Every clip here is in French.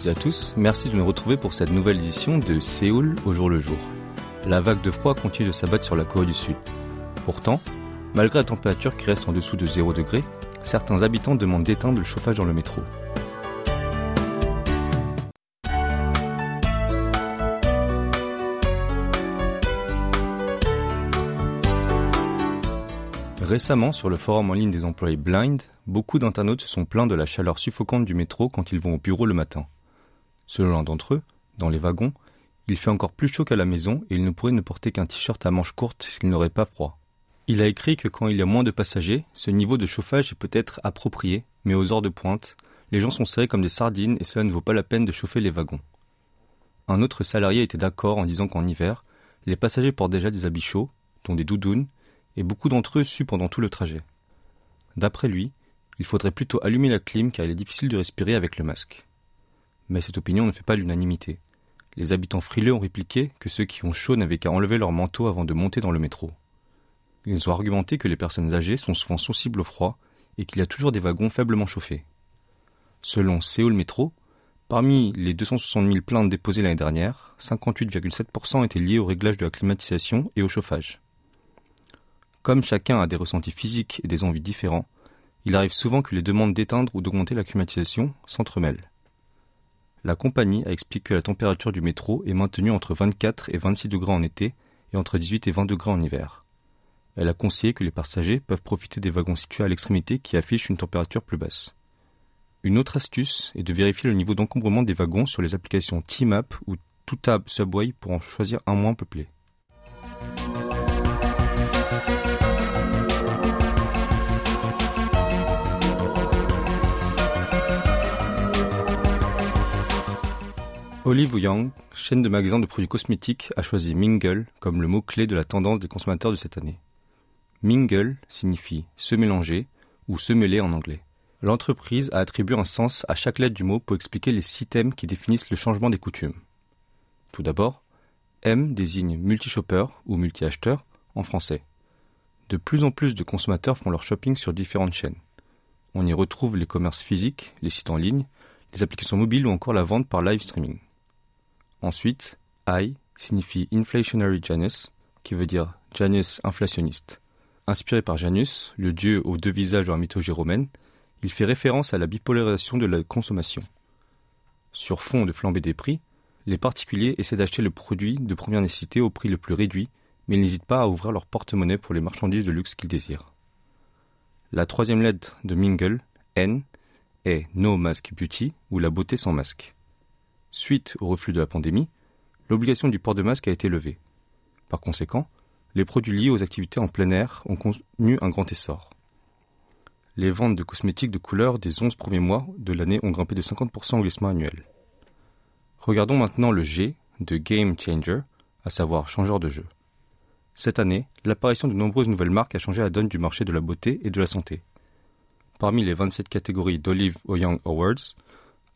Toutes à tous, merci de nous retrouver pour cette nouvelle édition de Séoul au jour le jour. La vague de froid continue de s'abattre sur la Corée du Sud. Pourtant, malgré la température qui reste en dessous de 0 degré, certains habitants demandent d'éteindre le chauffage dans le métro. Récemment, sur le forum en ligne des employés Blind, beaucoup d'internautes se sont plaints de la chaleur suffocante du métro quand ils vont au bureau le matin. Selon l'un d'entre eux, dans les wagons, il fait encore plus chaud qu'à la maison et il ne pourrait ne porter qu'un t-shirt à manches courtes s'il n'aurait pas froid. Il a écrit que quand il y a moins de passagers, ce niveau de chauffage est peut-être approprié, mais aux heures de pointe, les gens sont serrés comme des sardines et cela ne vaut pas la peine de chauffer les wagons. Un autre salarié était d'accord en disant qu'en hiver, les passagers portent déjà des habits chauds, dont des doudounes, et beaucoup d'entre eux suent pendant tout le trajet. D'après lui, il faudrait plutôt allumer la clim car il est difficile de respirer avec le masque. Mais cette opinion ne fait pas l'unanimité. Les habitants frileux ont répliqué que ceux qui ont chaud n'avaient qu'à enlever leur manteau avant de monter dans le métro. Ils ont argumenté que les personnes âgées sont souvent sensibles au froid et qu'il y a toujours des wagons faiblement chauffés. Selon Séoul Métro, parmi les 260 000 plaintes déposées l'année dernière, 58,7% étaient liées au réglage de la climatisation et au chauffage. Comme chacun a des ressentis physiques et des envies différents, il arrive souvent que les demandes d'éteindre ou d'augmenter la climatisation s'entremêlent. La compagnie a expliqué que la température du métro est maintenue entre 24 et 26 degrés en été et entre 18 et 20 degrés en hiver. Elle a conseillé que les passagers peuvent profiter des wagons situés à l'extrémité qui affichent une température plus basse. Une autre astuce est de vérifier le niveau d'encombrement des wagons sur les applications T-Map ou Toutab Subway pour en choisir un moins peuplé. Olive Young, chaîne de magasins de produits cosmétiques, a choisi Mingle comme le mot-clé de la tendance des consommateurs de cette année. Mingle signifie se mélanger ou se mêler en anglais. L'entreprise a attribué un sens à chaque lettre du mot pour expliquer les six thèmes qui définissent le changement des coutumes. Tout d'abord, M désigne multi-shopper ou multi-acheteur en français. De plus en plus de consommateurs font leur shopping sur différentes chaînes. On y retrouve les commerces physiques, les sites en ligne, les applications mobiles ou encore la vente par live streaming. Ensuite, I signifie Inflationary Janus, qui veut dire Janus inflationniste. Inspiré par Janus, le dieu aux deux visages de la mythologie romaine, il fait référence à la bipolarisation de la consommation. Sur fond de flambée des prix, les particuliers essaient d'acheter le produit de première nécessité au prix le plus réduit, mais ils n'hésitent pas à ouvrir leur porte-monnaie pour les marchandises de luxe qu'ils désirent. La troisième lettre de Mingle, N, est No Mask Beauty ou la beauté sans masque. Suite au reflux de la pandémie, l'obligation du port de masque a été levée. Par conséquent, les produits liés aux activités en plein air ont connu un grand essor. Les ventes de cosmétiques de couleur des 11 premiers mois de l'année ont grimpé de 50% au glissement annuel. Regardons maintenant le G de Game Changer, à savoir changeur de jeu. Cette année, l'apparition de nombreuses nouvelles marques a changé la donne du marché de la beauté et de la santé. Parmi les 27 catégories d'Olive Young Awards,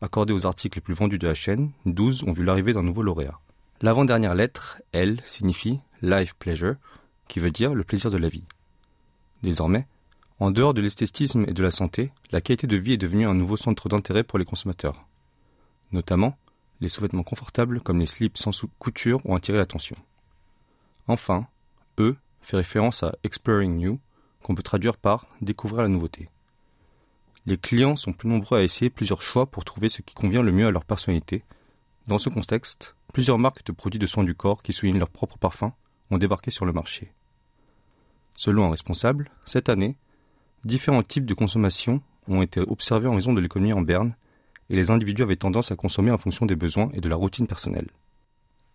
accordés aux articles les plus vendus de la chaîne, 12 ont vu l'arrivée d'un nouveau lauréat. L'avant-dernière lettre, L, signifie Life Pleasure, qui veut dire le plaisir de la vie. Désormais, en dehors de l'esthétisme et de la santé, la qualité de vie est devenue un nouveau centre d'intérêt pour les consommateurs. Notamment, les sous-vêtements confortables comme les slips sans couture ont attiré l'attention. Enfin, E fait référence à Exploring New, qu'on peut traduire par découvrir la nouveauté les clients sont plus nombreux à essayer plusieurs choix pour trouver ce qui convient le mieux à leur personnalité. Dans ce contexte, plusieurs marques de produits de soins du corps qui soulignent leur propre parfum ont débarqué sur le marché. Selon un responsable, cette année, différents types de consommation ont été observés en raison de l'économie en berne et les individus avaient tendance à consommer en fonction des besoins et de la routine personnelle.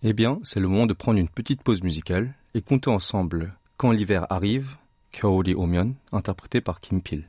Eh bien, c'est le moment de prendre une petite pause musicale et compter ensemble Quand l'hiver arrive, Kaori Omion, interprété par Kim Peel.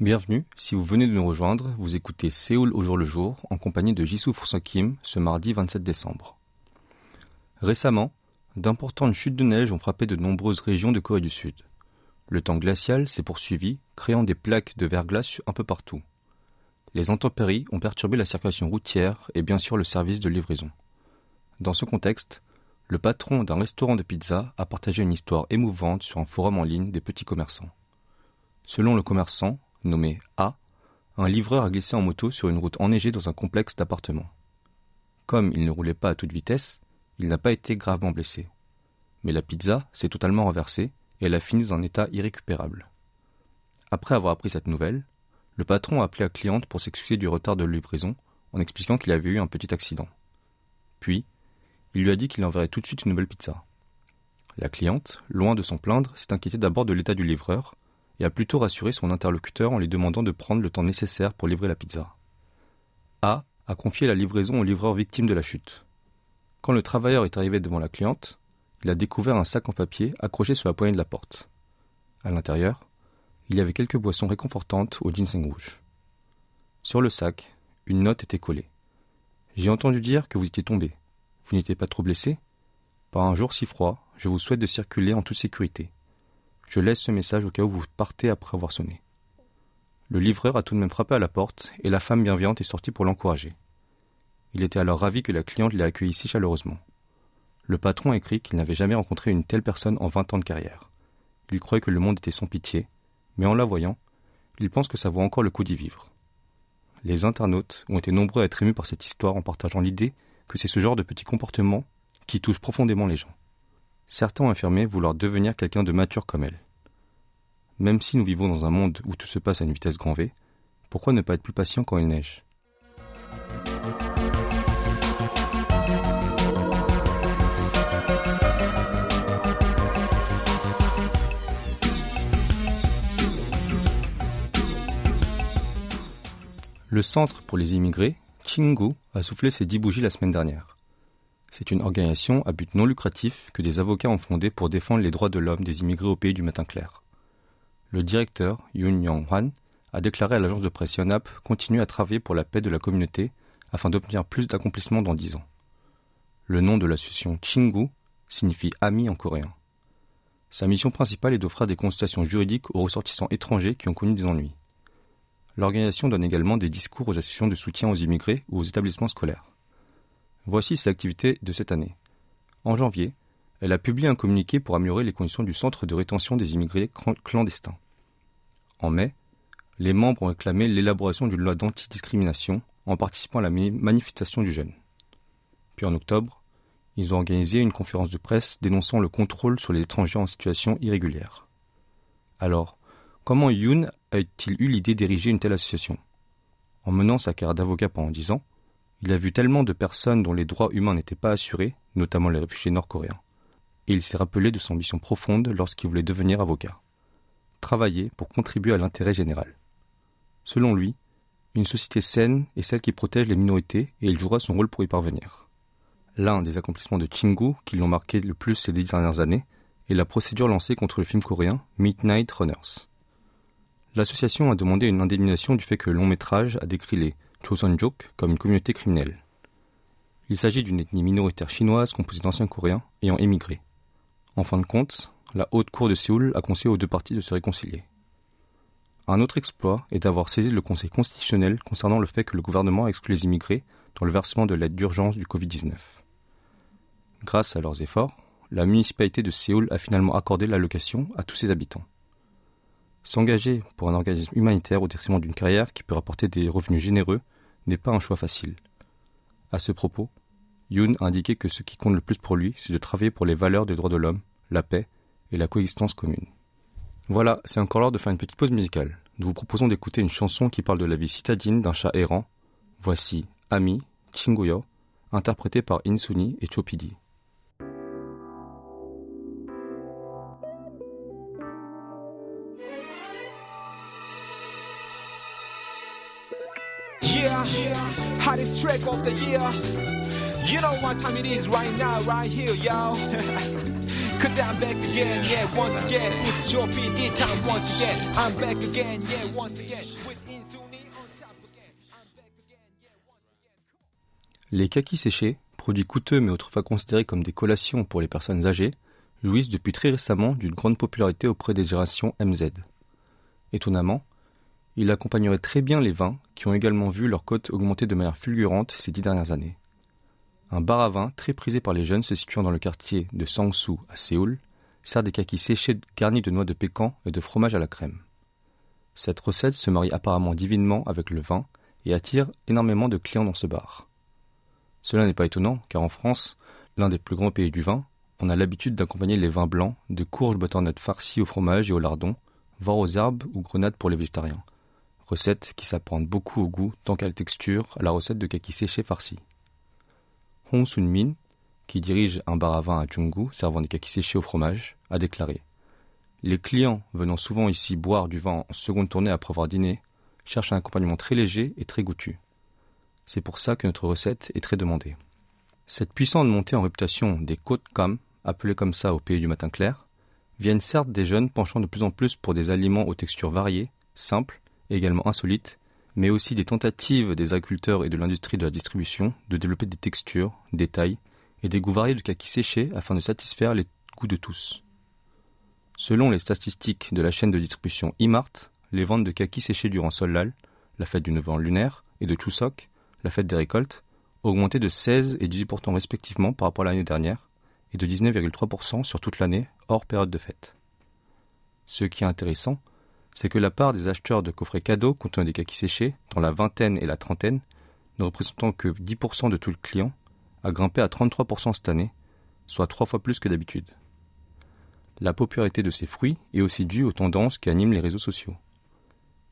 Bienvenue, si vous venez de nous rejoindre, vous écoutez Séoul au jour le jour en compagnie de Jisoo Kim ce mardi 27 décembre. Récemment, d'importantes chutes de neige ont frappé de nombreuses régions de Corée du Sud. Le temps glacial s'est poursuivi, créant des plaques de verglas un peu partout. Les intempéries ont perturbé la circulation routière et bien sûr le service de livraison. Dans ce contexte, le patron d'un restaurant de pizza a partagé une histoire émouvante sur un forum en ligne des petits commerçants. Selon le commerçant, nommé A, un livreur a glissé en moto sur une route enneigée dans un complexe d'appartements. Comme il ne roulait pas à toute vitesse, il n'a pas été gravement blessé. Mais la pizza s'est totalement renversée et elle a fini dans un état irrécupérable. Après avoir appris cette nouvelle, le patron a appelé la cliente pour s'excuser du retard de livraison en expliquant qu'il avait eu un petit accident. Puis, il lui a dit qu'il enverrait tout de suite une nouvelle pizza. La cliente, loin de s'en plaindre, s'est inquiétée d'abord de l'état du livreur et a plutôt rassuré son interlocuteur en lui demandant de prendre le temps nécessaire pour livrer la pizza. A a confié la livraison au livreur victime de la chute. Quand le travailleur est arrivé devant la cliente, il a découvert un sac en papier accroché sur la poignée de la porte. À l'intérieur, il y avait quelques boissons réconfortantes au ginseng rouge. Sur le sac, une note était collée. J'ai entendu dire que vous étiez tombé. Vous n'étiez pas trop blessé? Par un jour si froid, je vous souhaite de circuler en toute sécurité. Je laisse ce message au cas où vous partez après avoir sonné. Le livreur a tout de même frappé à la porte et la femme bienveillante est sortie pour l'encourager. Il était alors ravi que la cliente l'ait accueilli si chaleureusement. Le patron écrit qu'il n'avait jamais rencontré une telle personne en vingt ans de carrière. Il croyait que le monde était sans pitié, mais en la voyant, il pense que ça vaut encore le coup d'y vivre. Les internautes ont été nombreux à être émus par cette histoire en partageant l'idée que c'est ce genre de petits comportements qui touchent profondément les gens. Certains ont affirmé vouloir devenir quelqu'un de mature comme elle. Même si nous vivons dans un monde où tout se passe à une vitesse grand V, pourquoi ne pas être plus patient quand il neige? Le Centre pour les immigrés, Chingu, a soufflé ses dix bougies la semaine dernière. C'est une organisation à but non lucratif que des avocats ont fondée pour défendre les droits de l'homme des immigrés au pays du matin clair. Le directeur, Yoon Young-hwan, a déclaré à l'agence de presse Yonhap continuer à travailler pour la paix de la communauté afin d'obtenir plus d'accomplissements dans dix ans. Le nom de l'association Chingu signifie ami en coréen. Sa mission principale est d'offrir des consultations juridiques aux ressortissants étrangers qui ont connu des ennuis. L'organisation donne également des discours aux associations de soutien aux immigrés ou aux établissements scolaires. Voici ses activités de cette année. En janvier, elle a publié un communiqué pour améliorer les conditions du centre de rétention des immigrés clandestins. En mai, les membres ont réclamé l'élaboration d'une loi d'antidiscrimination en participant à la manifestation du jeune. Puis en octobre, ils ont organisé une conférence de presse dénonçant le contrôle sur les étrangers en situation irrégulière. Alors, Comment Yoon a-t-il eu l'idée d'ériger une telle association? En menant sa carrière d'avocat pendant dix ans, il a vu tellement de personnes dont les droits humains n'étaient pas assurés, notamment les réfugiés nord-coréens. Et il s'est rappelé de son ambition profonde lorsqu'il voulait devenir avocat. Travailler pour contribuer à l'intérêt général. Selon lui, une société saine est celle qui protège les minorités et il jouera son rôle pour y parvenir. L'un des accomplissements de Chingu qui l'ont marqué le plus ces dix dernières années est la procédure lancée contre le film coréen Midnight Runners. L'association a demandé une indemnisation du fait que le long métrage a décrit les Joseonjuk comme une communauté criminelle. Il s'agit d'une ethnie minoritaire chinoise composée d'anciens coréens ayant émigré. En fin de compte, la haute cour de Séoul a conseillé aux deux parties de se réconcilier. Un autre exploit est d'avoir saisi le Conseil constitutionnel concernant le fait que le gouvernement a exclu les immigrés dans le versement de l'aide d'urgence du Covid-19. Grâce à leurs efforts, la municipalité de Séoul a finalement accordé l'allocation à tous ses habitants. S'engager pour un organisme humanitaire au détriment d'une carrière qui peut rapporter des revenus généreux n'est pas un choix facile. À ce propos, Yoon a indiqué que ce qui compte le plus pour lui, c'est de travailler pour les valeurs des droits de l'homme, la paix et la coexistence commune. Voilà, c'est encore l'heure de faire une petite pause musicale. Nous vous proposons d'écouter une chanson qui parle de la vie citadine d'un chat errant. Voici Ami, Chinguyo, interprété par Insuni et Chopidi. Of the year. You know what time it is right now, right here, y'all. Cause I'm back again, yeah, once again. It's your time once again. I'm back again, yeah, once again. Les kakis séchés, produits coûteux mais autrefois considérés comme des collations pour les personnes âgées, jouissent depuis très récemment d'une grande popularité auprès des générations MZ. Étonnamment, il accompagnerait très bien les vins qui ont également vu leur cote augmenter de manière fulgurante ces dix dernières années. Un bar à vin très prisé par les jeunes se situant dans le quartier de Sangsu à Séoul sert des kakis séchés garnis de noix de pécan et de fromage à la crème. Cette recette se marie apparemment divinement avec le vin et attire énormément de clients dans ce bar. Cela n'est pas étonnant car en France, l'un des plus grands pays du vin, on a l'habitude d'accompagner les vins blancs de courges butternuts farcies au fromage et au lardon, voire aux herbes ou grenades pour les végétariens recette qui s'apprend beaucoup au goût tant qu'à la texture la recette de kaki séché farci. Hong Sun-min, qui dirige un bar à vin à Junggu servant des kakis séchés au fromage, a déclaré Les clients venant souvent ici boire du vin en seconde tournée après avoir dîné cherchent un accompagnement très léger et très goûtu. C'est pour ça que notre recette est très demandée. Cette puissante montée en réputation des côtes cam, appelées comme ça au pays du matin clair, viennent certes des jeunes penchant de plus en plus pour des aliments aux textures variées, simples également insolites, mais aussi des tentatives des agriculteurs et de l'industrie de la distribution de développer des textures, des tailles et des goûts variés de kaki séchés afin de satisfaire les goûts de tous. Selon les statistiques de la chaîne de distribution Imart, les ventes de kaki séchés durant Solal, la fête du Nouvel An lunaire, et de Chuseok, la fête des récoltes, augmenté de 16 et 18% respectivement par rapport à l'année dernière, et de 19,3% sur toute l'année, hors période de fête. Ce qui est intéressant, c'est que la part des acheteurs de coffrets cadeaux contenant des kakis séchés, dans la vingtaine et la trentaine, ne représentant que 10% de tout le client, a grimpé à 33% cette année, soit trois fois plus que d'habitude. La popularité de ces fruits est aussi due aux tendances qui animent les réseaux sociaux.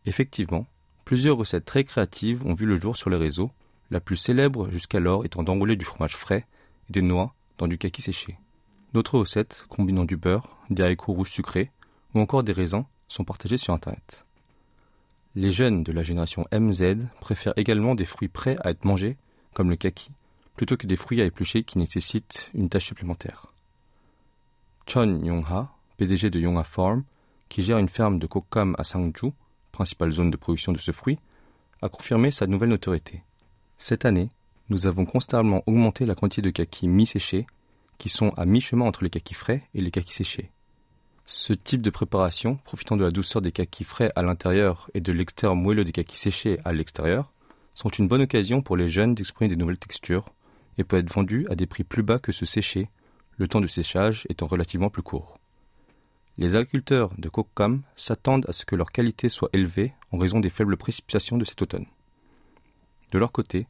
Effectivement, plusieurs recettes très créatives ont vu le jour sur les réseaux, la plus célèbre jusqu'alors étant d'enrouler du fromage frais et des noix dans du kaki séché. D'autres recettes, combinant du beurre, des haricots rouges sucrés ou encore des raisins, sont partagés sur Internet. Les jeunes de la génération MZ préfèrent également des fruits prêts à être mangés, comme le kaki, plutôt que des fruits à éplucher qui nécessitent une tâche supplémentaire. Chon Yong-ha, PDG de Yongha Farm, qui gère une ferme de kokam à Sangju, principale zone de production de ce fruit, a confirmé sa nouvelle notoriété. Cette année, nous avons constamment augmenté la quantité de kaki mi-séchés, qui sont à mi-chemin entre les kakis frais et les kakis séchés. Ce type de préparation, profitant de la douceur des kakis frais à l'intérieur et de l'extérieur moelleux des kakis séchés à l'extérieur, sont une bonne occasion pour les jeunes d'exprimer des nouvelles textures et peut être vendu à des prix plus bas que ce séché, le temps de séchage étant relativement plus court. Les agriculteurs de Kokam s'attendent à ce que leur qualité soit élevée en raison des faibles précipitations de cet automne. De leur côté,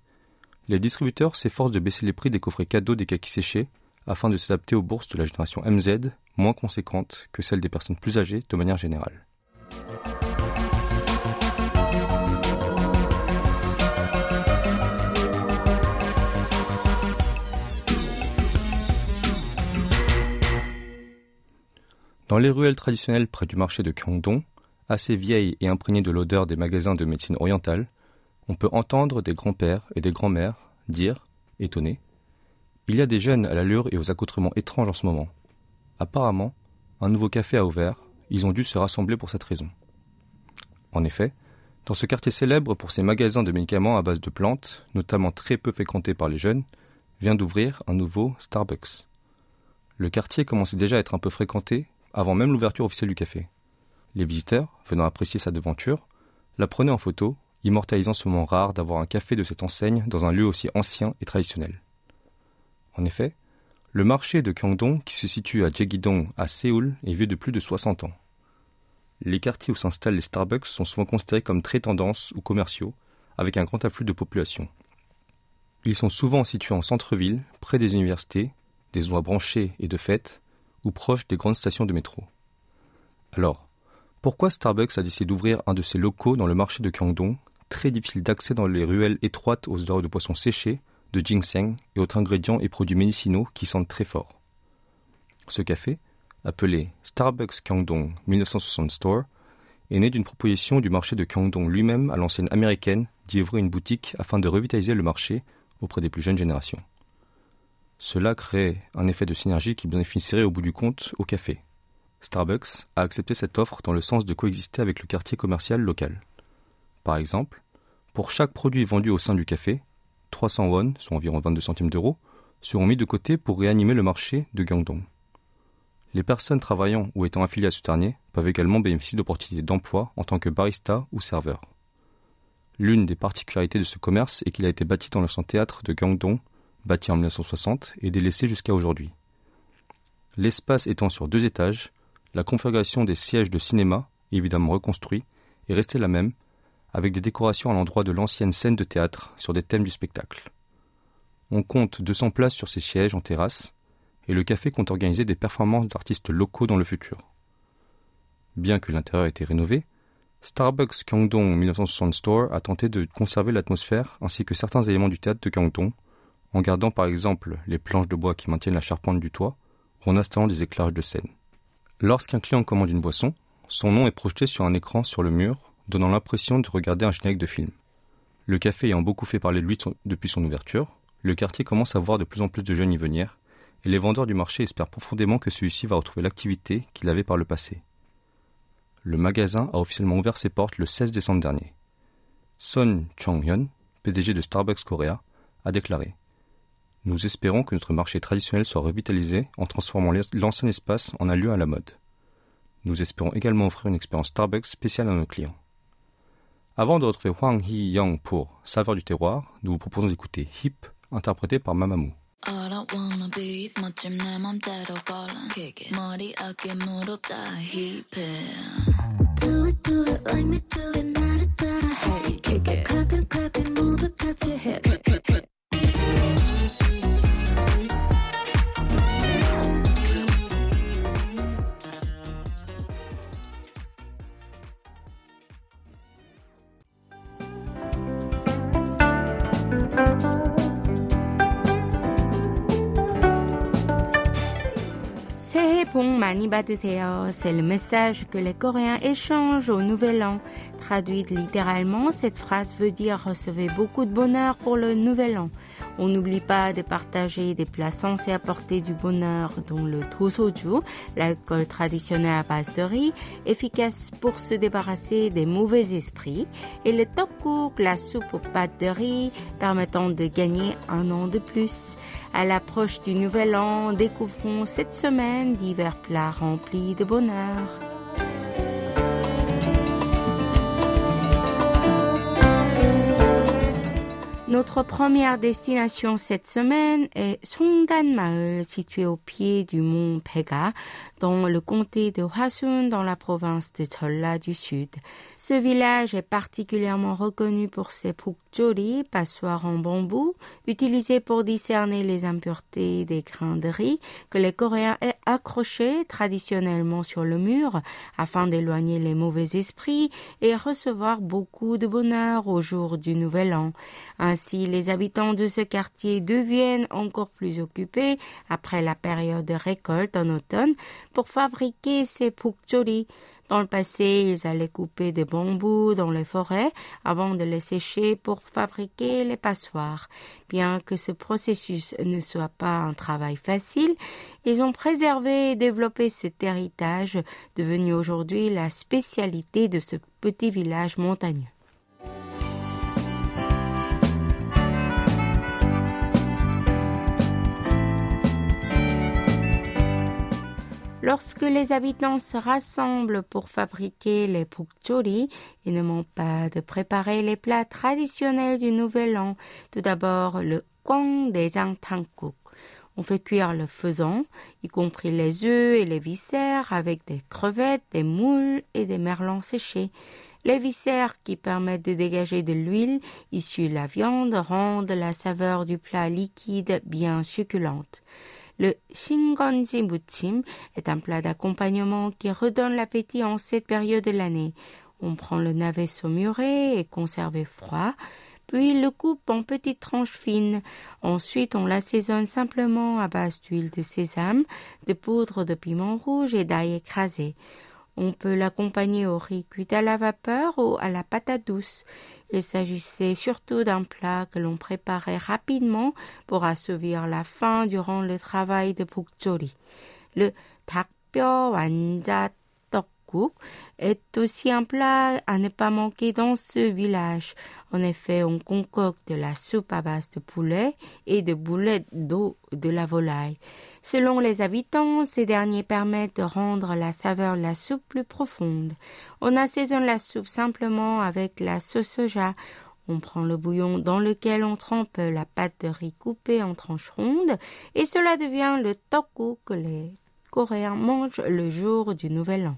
les distributeurs s'efforcent de baisser les prix des coffrets cadeaux des kakis séchés afin de s'adapter aux bourses de la génération MZ, moins conséquentes que celles des personnes plus âgées de manière générale. Dans les ruelles traditionnelles près du marché de Kyongdong, assez vieilles et imprégnées de l'odeur des magasins de médecine orientale, on peut entendre des grands-pères et des grands-mères dire, étonnés, il y a des jeunes à l'allure et aux accoutrements étranges en ce moment. Apparemment, un nouveau café a ouvert, ils ont dû se rassembler pour cette raison. En effet, dans ce quartier célèbre pour ses magasins de médicaments à base de plantes, notamment très peu fréquenté par les jeunes, vient d'ouvrir un nouveau Starbucks. Le quartier commençait déjà à être un peu fréquenté avant même l'ouverture officielle du café. Les visiteurs, venant apprécier sa devanture, la prenaient en photo, immortalisant ce moment rare d'avoir un café de cette enseigne dans un lieu aussi ancien et traditionnel. En effet, le marché de Kyongdong, qui se situe à Jegidong, à Séoul, est vieux de plus de 60 ans. Les quartiers où s'installent les Starbucks sont souvent considérés comme très tendances ou commerciaux, avec un grand afflux de population. Ils sont souvent situés en centre-ville, près des universités, des endroits branchés et de fêtes, ou proche des grandes stations de métro. Alors, pourquoi Starbucks a décidé d'ouvrir un de ses locaux dans le marché de Kyangdong, très difficile d'accès dans les ruelles étroites aux odeurs de poissons séchés, de ginseng et autres ingrédients et produits médicinaux qui sentent très fort Ce café, appelé Starbucks Kyangdong 1960 Store, est né d'une proposition du marché de Kyangdong lui-même à l'ancienne américaine d'y ouvrir une boutique afin de revitaliser le marché auprès des plus jeunes générations. Cela crée un effet de synergie qui bénéficierait au bout du compte au café. Starbucks a accepté cette offre dans le sens de coexister avec le quartier commercial local. Par exemple, pour chaque produit vendu au sein du café, 300 won, soit environ 22 centimes d'euros, seront mis de côté pour réanimer le marché de Gyeongdong. Les personnes travaillant ou étant affiliées à ce dernier peuvent également bénéficier d'opportunités d'emploi en tant que barista ou serveur. L'une des particularités de ce commerce est qu'il a été bâti dans l'ancien théâtre de Gyeongdong, bâti en 1960 et délaissé jusqu'à aujourd'hui. L'espace étant sur deux étages, la configuration des sièges de cinéma, évidemment reconstruit, est restée la même, avec des décorations à l'endroit de l'ancienne scène de théâtre sur des thèmes du spectacle. On compte 200 places sur ces sièges en terrasse, et le café compte organiser des performances d'artistes locaux dans le futur. Bien que l'intérieur ait été rénové, Starbucks Kyongdong 1960 Store a tenté de conserver l'atmosphère ainsi que certains éléments du théâtre de Kyongdong, en gardant par exemple les planches de bois qui maintiennent la charpente du toit ou en installant des éclairages de scène. Lorsqu'un client commande une boisson, son nom est projeté sur un écran sur le mur, donnant l'impression de regarder un générique de film. Le café ayant beaucoup fait parler de lui depuis son ouverture, le quartier commence à voir de plus en plus de jeunes y venir, et les vendeurs du marché espèrent profondément que celui-ci va retrouver l'activité qu'il avait par le passé. Le magasin a officiellement ouvert ses portes le 16 décembre dernier. Son Chong-hyun, PDG de Starbucks Korea, a déclaré Nous espérons que notre marché traditionnel soit revitalisé en transformant l'ancien espace en un lieu à la mode. Nous espérons également offrir une expérience Starbucks spéciale à nos clients. Avant de retrouver Hwang Hee-young pour Saveur du terroir, nous vous proposons d'écouter Hip, interprété par Mamamoo. All I wanna be is 멋짐 내 맘대로 걸어 머리 어깨 무릎 다 힙해 Do it do it like me do it 나를 따라 해 Kick it clapping clapping 모두 같이 해 C'est le message que les Coréens échangent au Nouvel An. Traduite littéralement, cette phrase veut dire recevez beaucoup de bonheur pour le Nouvel An. On n'oublie pas de partager des plats censés apporter du bonheur, dont le tosoju, l'alcool traditionnel à base de riz, efficace pour se débarrasser des mauvais esprits, et le tteokguk, la soupe aux pâtes de riz, permettant de gagner un an de plus. À l'approche du nouvel an, découvrons cette semaine divers plats remplis de bonheur. Notre première destination cette semaine est Songdan situé au pied du mont Pega, dans le comté de Hwasun, dans la province de Cholla du Sud. Ce village est particulièrement reconnu pour ses pukjori, passoires en bambou, utilisés pour discerner les impuretés des grains de riz que les Coréens accrochaient traditionnellement sur le mur afin d'éloigner les mauvais esprits et recevoir beaucoup de bonheur au jour du Nouvel An. Ainsi, les habitants de ce quartier deviennent encore plus occupés après la période de récolte en automne pour fabriquer ces pukjori. Dans le passé, ils allaient couper des bambous dans les forêts avant de les sécher pour fabriquer les passoires. Bien que ce processus ne soit pas un travail facile, ils ont préservé et développé cet héritage devenu aujourd'hui la spécialité de ce petit village montagneux. Lorsque les habitants se rassemblent pour fabriquer les pukjori, ils ne manquent pas de préparer les plats traditionnels du Nouvel An. Tout d'abord, le kwang dejang tangkuk. On fait cuire le faisan, y compris les œufs et les viscères, avec des crevettes, des moules et des merlons séchés. Les viscères qui permettent de dégager de l'huile issue de la viande rendent la saveur du plat liquide bien succulente. Le shingonji est un plat d'accompagnement qui redonne l'appétit en cette période de l'année. On prend le navet saumuré et conservé froid, puis le coupe en petites tranches fines. Ensuite, on l'assaisonne simplement à base d'huile de sésame, de poudre de piment rouge et d'ail écrasé. On peut l'accompagner au riz cuit à la vapeur ou à la patate douce. Il s'agissait surtout d'un plat que l'on préparait rapidement pour assouvir la faim durant le travail de Bukjori. Le est aussi un plat à ne pas manquer dans ce village. En effet, on concocte la soupe à base de poulet et de boulettes d'eau de la volaille. Selon les habitants, ces derniers permettent de rendre la saveur de la soupe plus profonde. On assaisonne la soupe simplement avec la sauce soja. On prend le bouillon dans lequel on trempe la pâte de riz coupée en tranches rondes et cela devient le toku que les Coréens mangent le jour du Nouvel An.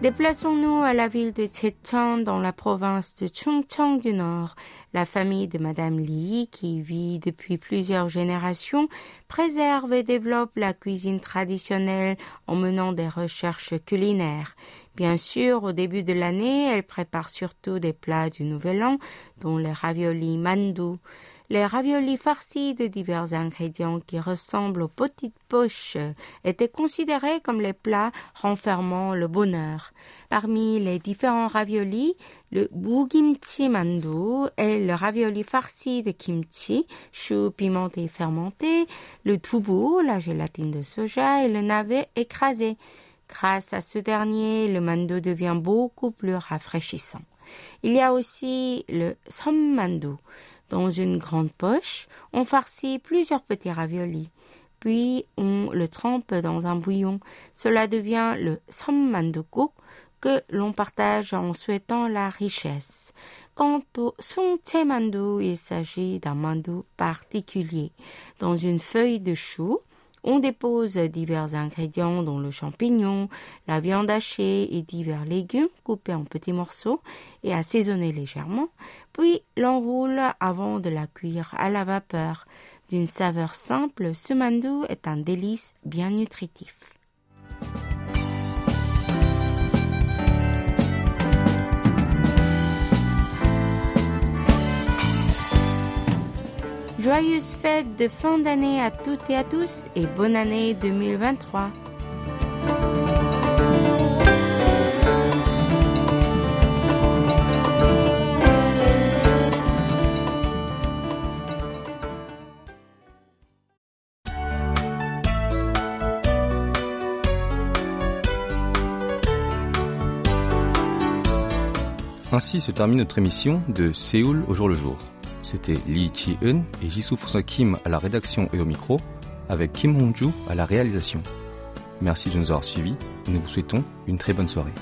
Déplaçons-nous à la ville de Checheon dans la province de Chungcheong du Nord. La famille de Madame Lee, qui vit depuis plusieurs générations, préserve et développe la cuisine traditionnelle en menant des recherches culinaires. Bien sûr, au début de l'année, elle prépare surtout des plats du Nouvel An, dont les raviolis mandu. Les raviolis farcis de divers ingrédients qui ressemblent aux petites poches étaient considérés comme les plats renfermant le bonheur. Parmi les différents raviolis, le bugimchi mandu est le ravioli farci de kimchi, chou pimenté fermenté, le tubu, la gélatine de soja et le navet écrasé. Grâce à ce dernier, le mando devient beaucoup plus rafraîchissant. Il y a aussi le mandu. Dans une grande poche, on farcit plusieurs petits raviolis. Puis on le trempe dans un bouillon. Cela devient le cook que l'on partage en souhaitant la richesse. Quant au mandu, il s'agit d'un mandu particulier. Dans une feuille de chou, on dépose divers ingrédients dont le champignon, la viande hachée et divers légumes coupés en petits morceaux et assaisonnés légèrement, puis l'enroule avant de la cuire à la vapeur. D'une saveur simple, ce mandou est un délice bien nutritif. Joyeuses fêtes de fin d'année à toutes et à tous et bonne année 2023. Ainsi se termine notre émission de Séoul au jour le jour. C'était Lee Chi-eun et Jisoo François Kim à la rédaction et au micro, avec Kim Hong-ju à la réalisation. Merci de nous avoir suivis nous vous souhaitons une très bonne soirée.